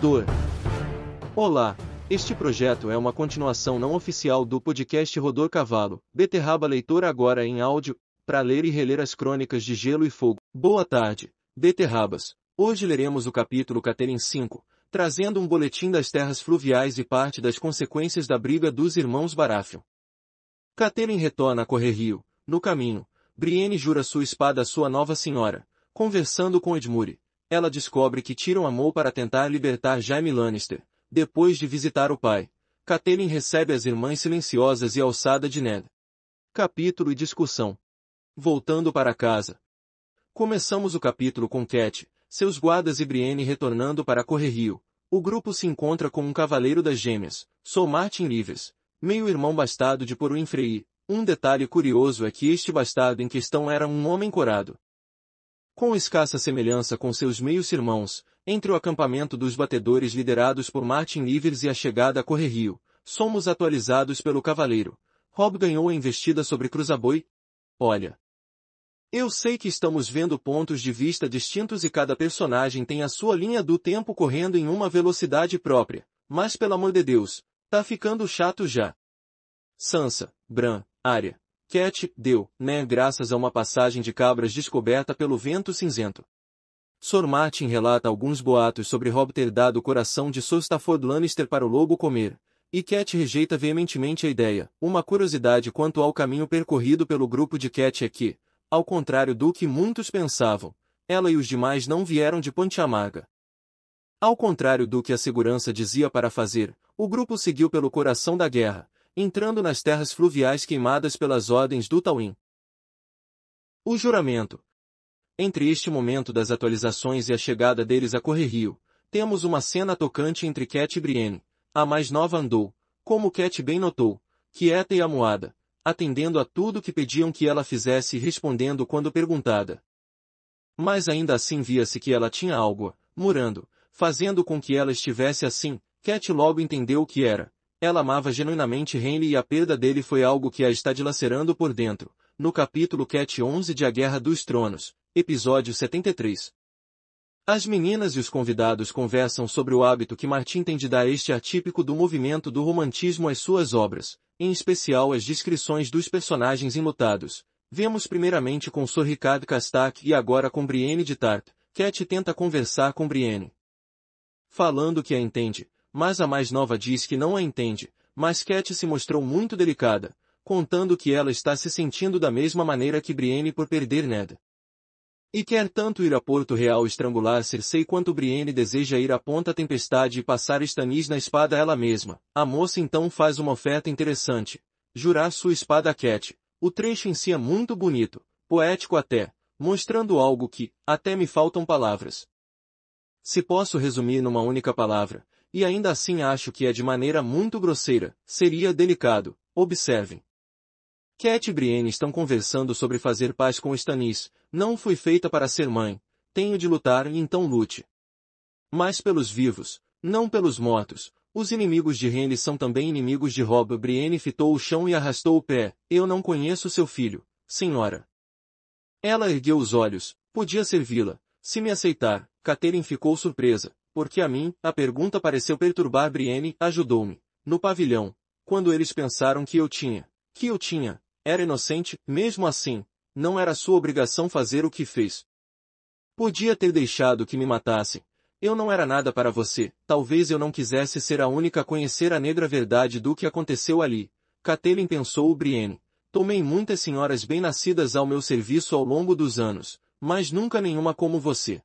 Rodor. Olá, este projeto é uma continuação não oficial do podcast Rodor Cavalo, Beterraba Leitor agora em áudio, para ler e reler as crônicas de Gelo e Fogo. Boa tarde, Beterrabas. Hoje leremos o capítulo Caterin 5, trazendo um boletim das terras fluviais e parte das consequências da briga dos irmãos Baratheon. Caterin retorna a correr rio. No caminho, Brienne jura sua espada à sua nova senhora. Conversando com Edmure, ela descobre que Tyrion amou para tentar libertar Jaime Lannister, depois de visitar o pai. Catelyn recebe as irmãs silenciosas e alçada de Ned. Capítulo e discussão. Voltando para casa. Começamos o capítulo com Cat, seus guardas e Brienne retornando para Correrio. O grupo se encontra com um cavaleiro das gêmeas, Sou Martin Livres, meio-irmão bastardo de Poruin Frey. Um detalhe curioso é que este bastardo em questão era um homem corado. Com escassa semelhança com seus meios-irmãos, entre o acampamento dos batedores liderados por Martin Livers e a chegada a Correrio, somos atualizados pelo cavaleiro. Rob ganhou a investida sobre Cruzaboi? Olha. Eu sei que estamos vendo pontos de vista distintos e cada personagem tem a sua linha do tempo correndo em uma velocidade própria, mas pelo amor de Deus, tá ficando chato já. Sansa, Bran, Arya, Cat, deu, né graças a uma passagem de cabras descoberta pelo vento cinzento. Sor Martin relata alguns boatos sobre Rob ter dado o coração de Sir Stafford Lannister para o lobo comer, e Cat rejeita veementemente a ideia. Uma curiosidade quanto ao caminho percorrido pelo grupo de Cat é que, ao contrário do que muitos pensavam, ela e os demais não vieram de Ponte Amarga. Ao contrário do que a segurança dizia para fazer, o grupo seguiu pelo coração da guerra, entrando nas terras fluviais queimadas pelas ordens do Tawin. O juramento. Entre este momento das atualizações e a chegada deles a Correrio, temos uma cena tocante entre Cat e Brienne. A mais nova andou, como Cat bem notou, quieta e amuada, atendendo a tudo que pediam que ela fizesse e respondendo quando perguntada. Mas ainda assim via-se que ela tinha algo, murando, fazendo com que ela estivesse assim, Cat logo entendeu o que era, ela amava genuinamente Henry e a perda dele foi algo que a está dilacerando por dentro. No capítulo Cat 11 de A Guerra dos Tronos, episódio 73. As meninas e os convidados conversam sobre o hábito que Martin tem de dar este atípico do movimento do romantismo às suas obras, em especial as descrições dos personagens enlutados. Vemos primeiramente com Sir Ricard Castac e agora com Brienne de Tart. Cat tenta conversar com Brienne. Falando que a entende, mas a mais nova diz que não a entende, mas Cat se mostrou muito delicada, contando que ela está se sentindo da mesma maneira que Brienne por perder Ned. E quer tanto ir a Porto Real estrangular Cersei quanto Brienne deseja ir à Ponta Tempestade e passar Stannis na espada ela mesma. A moça então faz uma oferta interessante. Jurar sua espada a Cat. O trecho em si é muito bonito, poético até, mostrando algo que, até me faltam palavras. Se posso resumir numa única palavra, e ainda assim acho que é de maneira muito grosseira, seria delicado, observem. Cat e Brienne estão conversando sobre fazer paz com Stannis, não fui feita para ser mãe, tenho de lutar e então lute. Mas pelos vivos, não pelos mortos, os inimigos de Renly são também inimigos de Rob. Brienne fitou o chão e arrastou o pé, eu não conheço seu filho, senhora. Ela ergueu os olhos, podia servi-la, se me aceitar, Catherine ficou surpresa, porque a mim, a pergunta pareceu perturbar Brienne, ajudou-me. No pavilhão, quando eles pensaram que eu tinha, que eu tinha, era inocente, mesmo assim, não era sua obrigação fazer o que fez. Podia ter deixado que me matassem. Eu não era nada para você, talvez eu não quisesse ser a única a conhecer a negra verdade do que aconteceu ali. Catelyn pensou o Brienne. Tomei muitas senhoras bem-nascidas ao meu serviço ao longo dos anos, mas nunca nenhuma como você.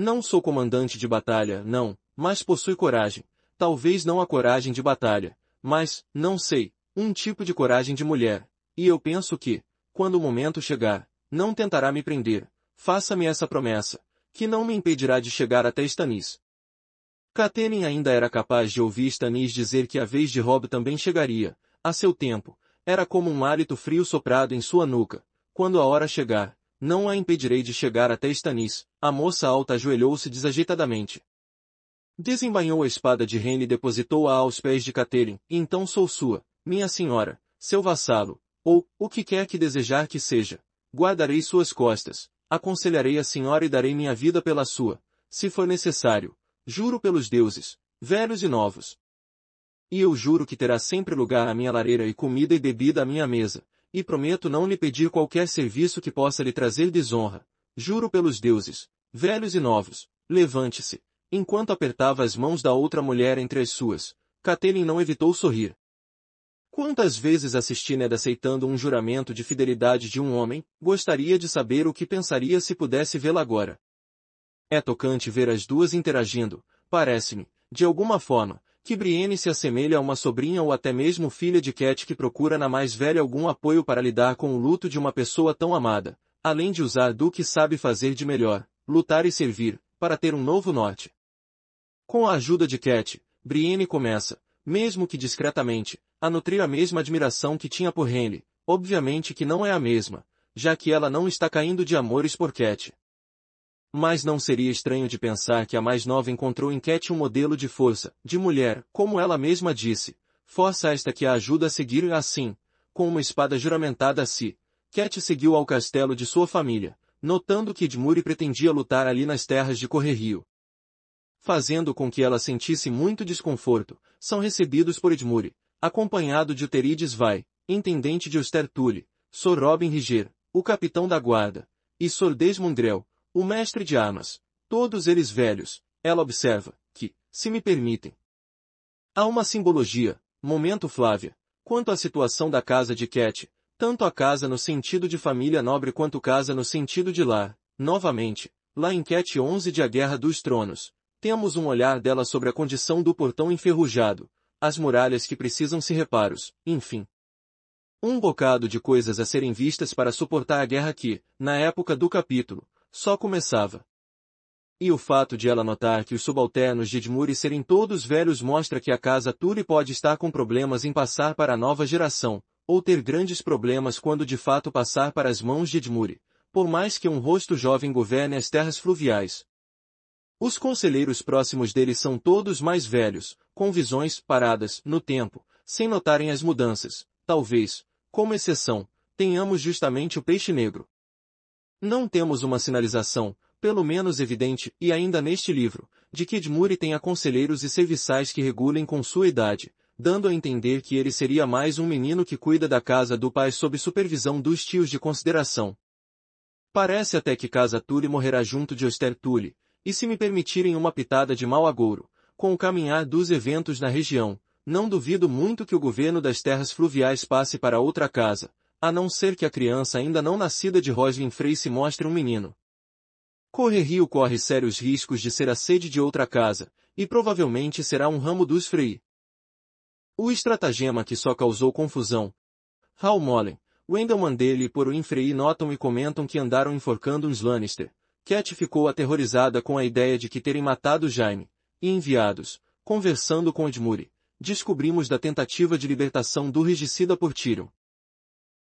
Não sou comandante de batalha, não, mas possui coragem. Talvez não a coragem de batalha, mas, não sei, um tipo de coragem de mulher. E eu penso que, quando o momento chegar, não tentará me prender. Faça-me essa promessa, que não me impedirá de chegar até Stannis. Katenin ainda era capaz de ouvir Stannis dizer que a vez de Rob também chegaria, a seu tempo, era como um hálito frio soprado em sua nuca. Quando a hora chegar, não a impedirei de chegar até Stannis. A moça alta ajoelhou-se desajeitadamente. Desembainhou a espada de Rene e depositou-a aos pés de Catherine. Então sou sua, minha senhora, seu vassalo, ou, o que quer que desejar que seja. Guardarei suas costas, aconselharei a senhora e darei minha vida pela sua. Se for necessário, Juro pelos deuses, velhos e novos. E eu juro que terá sempre lugar à minha lareira e comida e bebida à minha mesa, e prometo não lhe pedir qualquer serviço que possa lhe trazer desonra. Juro pelos deuses, velhos e novos, levante-se. Enquanto apertava as mãos da outra mulher entre as suas, Catelyn não evitou sorrir. Quantas vezes assisti Ned aceitando um juramento de fidelidade de um homem, gostaria de saber o que pensaria se pudesse vê-la agora. É tocante ver as duas interagindo, parece-me, de alguma forma, que Brienne se assemelha a uma sobrinha ou até mesmo filha de Cat que procura na mais velha algum apoio para lidar com o luto de uma pessoa tão amada, além de usar do que sabe fazer de melhor, lutar e servir, para ter um novo norte. Com a ajuda de Cat, Brienne começa, mesmo que discretamente, a nutrir a mesma admiração que tinha por Henry, obviamente que não é a mesma, já que ela não está caindo de amores por Cat. Mas não seria estranho de pensar que a mais nova encontrou em Cat um modelo de força, de mulher, como ela mesma disse, força esta que a ajuda a seguir assim, com uma espada juramentada a si. Cat seguiu ao castelo de sua família, notando que Edmure pretendia lutar ali nas terras de Correrio. Fazendo com que ela sentisse muito desconforto, são recebidos por Edmure, acompanhado de Uterides Vai, intendente de Ostertule, Sor Robin Riger, o capitão da guarda, e Sor Desmondrel, o mestre de armas, todos eles velhos, ela observa, que, se me permitem. Há uma simbologia, momento Flávia, quanto à situação da casa de Cat, tanto a casa no sentido de família nobre quanto casa no sentido de lar, novamente, lá em Cat 11 de A Guerra dos Tronos, temos um olhar dela sobre a condição do portão enferrujado, as muralhas que precisam se reparos, enfim. Um bocado de coisas a serem vistas para suportar a guerra que, na época do capítulo, só começava. E o fato de ela notar que os subalternos de Edmure serem todos velhos mostra que a casa Tully pode estar com problemas em passar para a nova geração, ou ter grandes problemas quando de fato passar para as mãos de Edmure, por mais que um rosto jovem governe as terras fluviais. Os conselheiros próximos dele são todos mais velhos, com visões paradas no tempo, sem notarem as mudanças. Talvez, como exceção, tenhamos justamente o peixe negro, não temos uma sinalização, pelo menos evidente, e ainda neste livro, de que Edmure tenha conselheiros e serviçais que regulem com sua idade, dando a entender que ele seria mais um menino que cuida da casa do pai sob supervisão dos tios de consideração. Parece até que Casa Tully morrerá junto de Oster Tully, e se me permitirem uma pitada de mau agouro, com o caminhar dos eventos na região, não duvido muito que o governo das terras fluviais passe para outra casa, a não ser que a criança ainda não nascida de Roslin Frey se mostre um menino. Correrio corre sérios riscos de ser a sede de outra casa, e provavelmente será um ramo dos Frey. O estratagema que só causou confusão. Hal Mollen, Wendell Mandela e Poruin Frey notam e comentam que andaram enforcando uns Lannister. Cat ficou aterrorizada com a ideia de que terem matado Jaime, e enviados, conversando com Edmure, descobrimos da tentativa de libertação do regicida por Tyrion.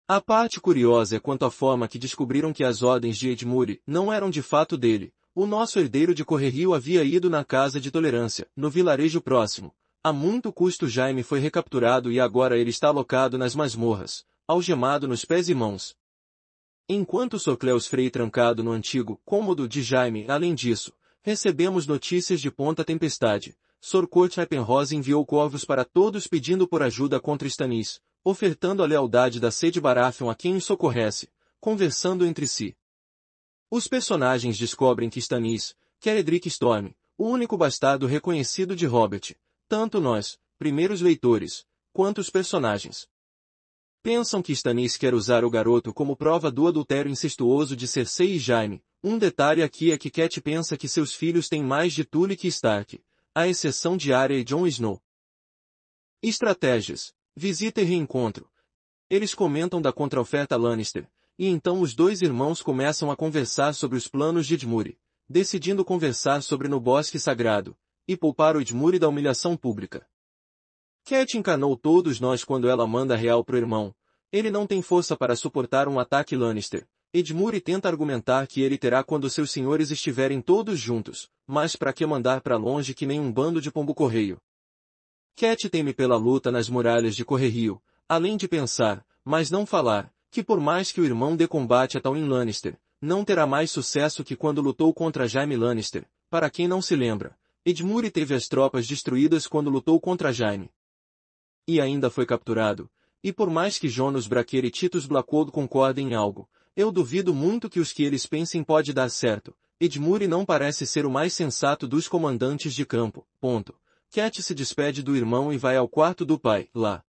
A parte curiosa é quanto à forma que descobriram que as ordens de Edmure não eram de fato dele. O nosso herdeiro de Correrio havia ido na casa de tolerância, no vilarejo próximo. A muito custo Jaime foi recapturado e agora ele está alocado nas masmorras, algemado nos pés e mãos. Enquanto Socleus Frei trancado no antigo cômodo de Jaime, além disso, recebemos notícias de Ponta Tempestade. Sor Kurt enviou corvos para todos pedindo por ajuda contra Stannis, ofertando a lealdade da Sede Baratheon a quem os socorresse, conversando entre si. Os personagens descobrem que Stannis, que é Edric Storm, o único bastardo reconhecido de Robert, tanto nós, primeiros leitores, quanto os personagens. Pensam que Stannis quer usar o garoto como prova do adultério incestuoso de Cersei e Jaime. Um detalhe aqui é que Cat pensa que seus filhos têm mais de Tully que Stark, à exceção de Arya e Jon Snow. Estratégias. Visita e reencontro. Eles comentam da contraoferta Lannister, e então os dois irmãos começam a conversar sobre os planos de Edmure, decidindo conversar sobre no bosque sagrado, e poupar o Edmure da humilhação pública. Cat encanou todos nós quando ela manda real pro irmão. Ele não tem força para suportar um ataque Lannister. Edmure tenta argumentar que ele terá quando seus senhores estiverem todos juntos, mas para que mandar para longe que nem um bando de pombo-correio? Cat teme pela luta nas muralhas de Correrio, além de pensar, mas não falar, que por mais que o irmão dê combate a Tywin Lannister, não terá mais sucesso que quando lutou contra Jaime Lannister, para quem não se lembra. Edmure teve as tropas destruídas quando lutou contra Jaime. E ainda foi capturado. E por mais que Jonas Braquer e Titus Blackwood concordem em algo, eu duvido muito que os que eles pensem pode dar certo. Edmure não parece ser o mais sensato dos comandantes de campo. Ponto. Cat se despede do irmão e vai ao quarto do pai, lá.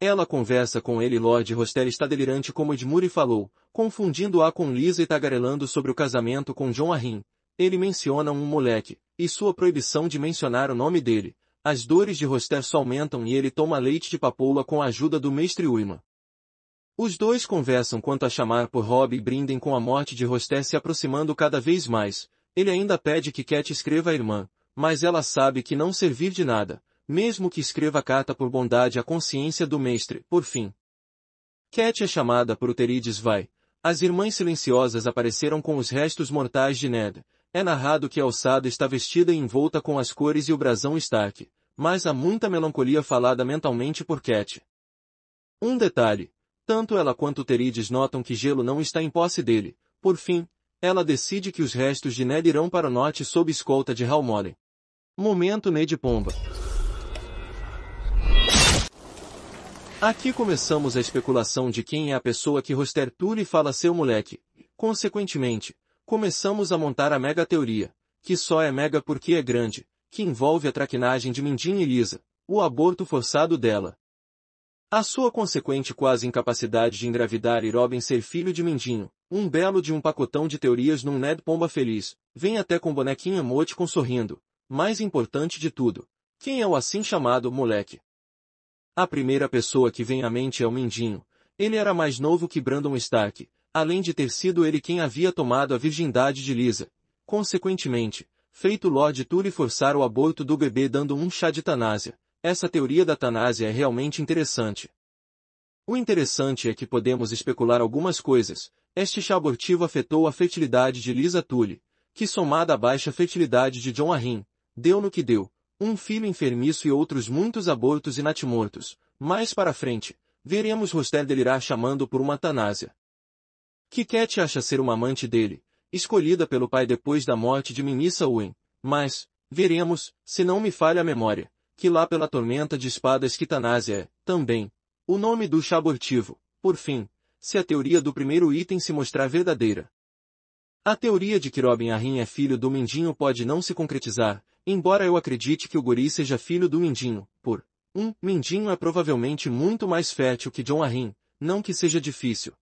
Ela conversa com ele e Lord Roster está delirante como Edmure falou, confundindo-a com Lisa e tagarelando sobre o casamento com John Arryn. Ele menciona um moleque, e sua proibição de mencionar o nome dele. As dores de Roster só aumentam e ele toma leite de papoula com a ajuda do mestre Uima. Os dois conversam quanto a chamar por Rob e brindem com a morte de Roster se aproximando cada vez mais. Ele ainda pede que Cat escreva à irmã, mas ela sabe que não servir de nada, mesmo que escreva a carta por bondade à consciência do mestre, por fim. Cat é chamada por Uterides vai. As irmãs silenciosas apareceram com os restos mortais de Ned, é narrado que a alçada está vestida e envolta com as cores e o brasão Stark, mas há muita melancolia falada mentalmente por Cat. Um detalhe. Tanto ela quanto Terides notam que Gelo não está em posse dele. Por fim, ela decide que os restos de Ned irão para o norte sob escolta de Halmolen. Momento Ned Pomba. Aqui começamos a especulação de quem é a pessoa que Roster Tully fala seu moleque. Consequentemente, Começamos a montar a mega teoria, que só é mega porque é grande, que envolve a traquinagem de Mindin e Lisa, o aborto forçado dela. A sua consequente quase incapacidade de engravidar e Robin ser filho de Mindinho, um belo de um pacotão de teorias num Ned Pomba feliz, vem até com bonequinha com sorrindo. Mais importante de tudo, quem é o assim chamado moleque? A primeira pessoa que vem à mente é o Mindinho. Ele era mais novo que Brandon Stark, além de ter sido ele quem havia tomado a virgindade de Lisa. Consequentemente, feito Lord Tully forçar o aborto do bebê dando um chá de tanásia. Essa teoria da tanásia é realmente interessante. O interessante é que podemos especular algumas coisas. Este chá abortivo afetou a fertilidade de Lisa Tully, que somada à baixa fertilidade de John Arryn, deu no que deu, um filho enfermiço e outros muitos abortos e natimortos. Mais para frente, veremos Roster delirar chamando por uma tanásia. Que Cat acha ser uma amante dele, escolhida pelo pai depois da morte de Minissa Owen, mas, veremos, se não me falha a memória, que lá pela tormenta de espadas Kitanásia é, também, o nome do chá abortivo, por fim, se a teoria do primeiro item se mostrar verdadeira. A teoria de que Robin Arryn é filho do Mindinho pode não se concretizar, embora eu acredite que o Guri seja filho do Mindinho, por um, Mindinho é provavelmente muito mais fértil que John Arryn, não que seja difícil,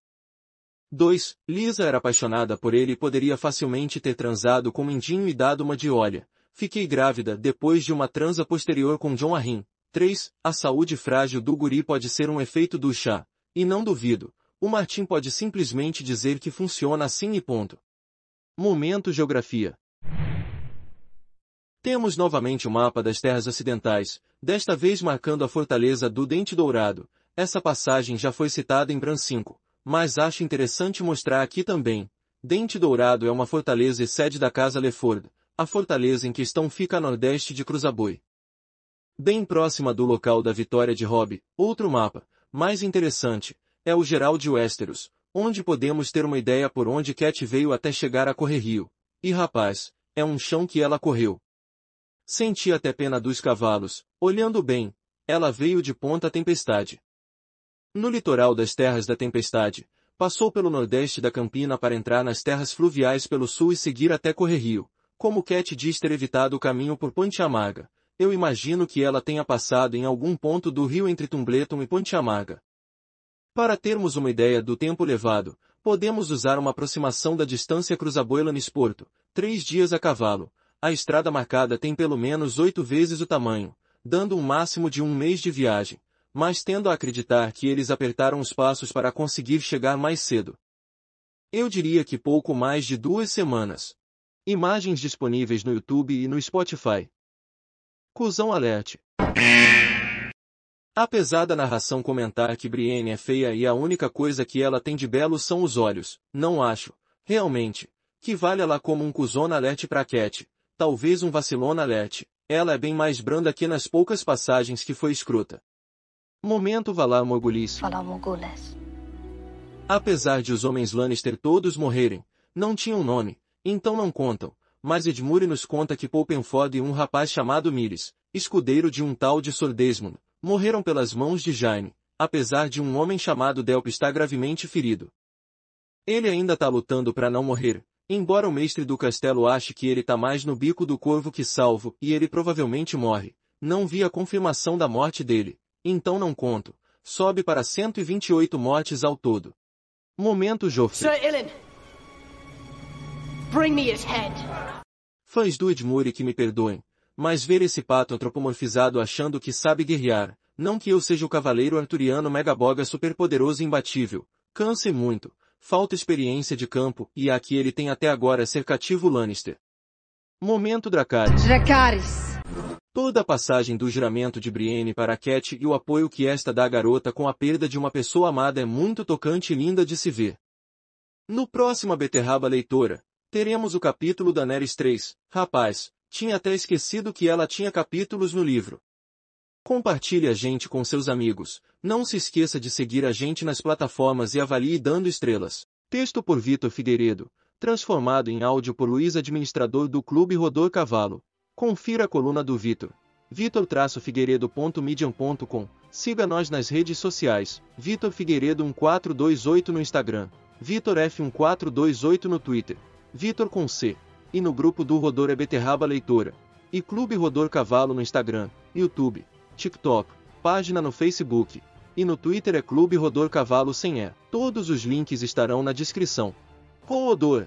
2. Lisa era apaixonada por ele e poderia facilmente ter transado com Mindinho e dado uma de olha. Fiquei grávida depois de uma transa posterior com John Arryn. 3. A saúde frágil do guri pode ser um efeito do chá. E não duvido. O Martin pode simplesmente dizer que funciona assim e ponto. Momento Geografia Temos novamente o mapa das terras ocidentais, desta vez marcando a fortaleza do Dente Dourado. Essa passagem já foi citada em Bran 5 mas acho interessante mostrar aqui também. Dente Dourado é uma fortaleza e sede da Casa Leford, a fortaleza em questão fica a nordeste de Cruzaboi. Bem próxima do local da vitória de Robb, outro mapa, mais interessante, é o geral de Westeros, onde podemos ter uma ideia por onde Cat veio até chegar a correr rio. E rapaz, é um chão que ela correu. Senti até pena dos cavalos, olhando bem, ela veio de ponta tempestade. No litoral das Terras da Tempestade, passou pelo nordeste da Campina para entrar nas terras fluviais pelo sul e seguir até Correrio. Como Cat diz ter evitado o caminho por Ponte Amarga, eu imagino que ela tenha passado em algum ponto do rio entre Tumbleton e Ponte Amarga. Para termos uma ideia do tempo levado, podemos usar uma aproximação da distância Cruzaboilanes-Porto, três dias a cavalo. A estrada marcada tem pelo menos oito vezes o tamanho, dando um máximo de um mês de viagem mas tendo a acreditar que eles apertaram os passos para conseguir chegar mais cedo. Eu diria que pouco mais de duas semanas. Imagens disponíveis no YouTube e no Spotify. Cusão alerte. Apesar da narração comentar que Brienne é feia e a única coisa que ela tem de belo são os olhos, não acho, realmente, que vale ela como um cuzona alerte pra Cat, talvez um vacilona alerte, ela é bem mais branda que nas poucas passagens que foi escrota. Momento. Valar Morgulis. Apesar de os homens Lannister todos morrerem, não tinham nome, então não contam, mas Edmure nos conta que Poupenford e um rapaz chamado Mires, escudeiro de um tal de Sordesmond, morreram pelas mãos de Jaime, apesar de um homem chamado Delp estar gravemente ferido. Ele ainda tá lutando para não morrer, embora o mestre do castelo ache que ele tá mais no bico do corvo que salvo, e ele provavelmente morre. Não vi a confirmação da morte dele, então não conto. Sobe para 128 mortes ao todo. Momento Joffrey. Sir Ilan! Bring me his head! Fãs do Edmure que me perdoem, mas ver esse pato antropomorfizado achando que sabe guerrear, não que eu seja o cavaleiro arturiano megaboga superpoderoso e imbatível, canse muito, falta experiência de campo, e a que ele tem até agora ser cativo Lannister. Momento Dracarys. Dracarys. Toda a passagem do juramento de Brienne para Cat e o apoio que esta dá à garota com a perda de uma pessoa amada é muito tocante e linda de se ver. No próximo A Beterraba Leitora, teremos o capítulo da Neres 3. Rapaz, tinha até esquecido que ela tinha capítulos no livro. Compartilhe a gente com seus amigos. Não se esqueça de seguir a gente nas plataformas e avalie dando estrelas. Texto por Vitor Figueiredo, transformado em áudio por Luiz Administrador do Clube Rodor Cavalo. Confira a coluna do Vitor. vitor-figueiredo.medium.com Siga nós nas redes sociais. Vitor Figueiredo 1428 no Instagram. Vitor F1428 no Twitter. Vitor com C. E no grupo do Rodor é Beterraba Leitora. E Clube Rodor Cavalo no Instagram, YouTube, TikTok, página no Facebook. E no Twitter é Clube Rodor Cavalo sem E. Todos os links estarão na descrição. Rodor!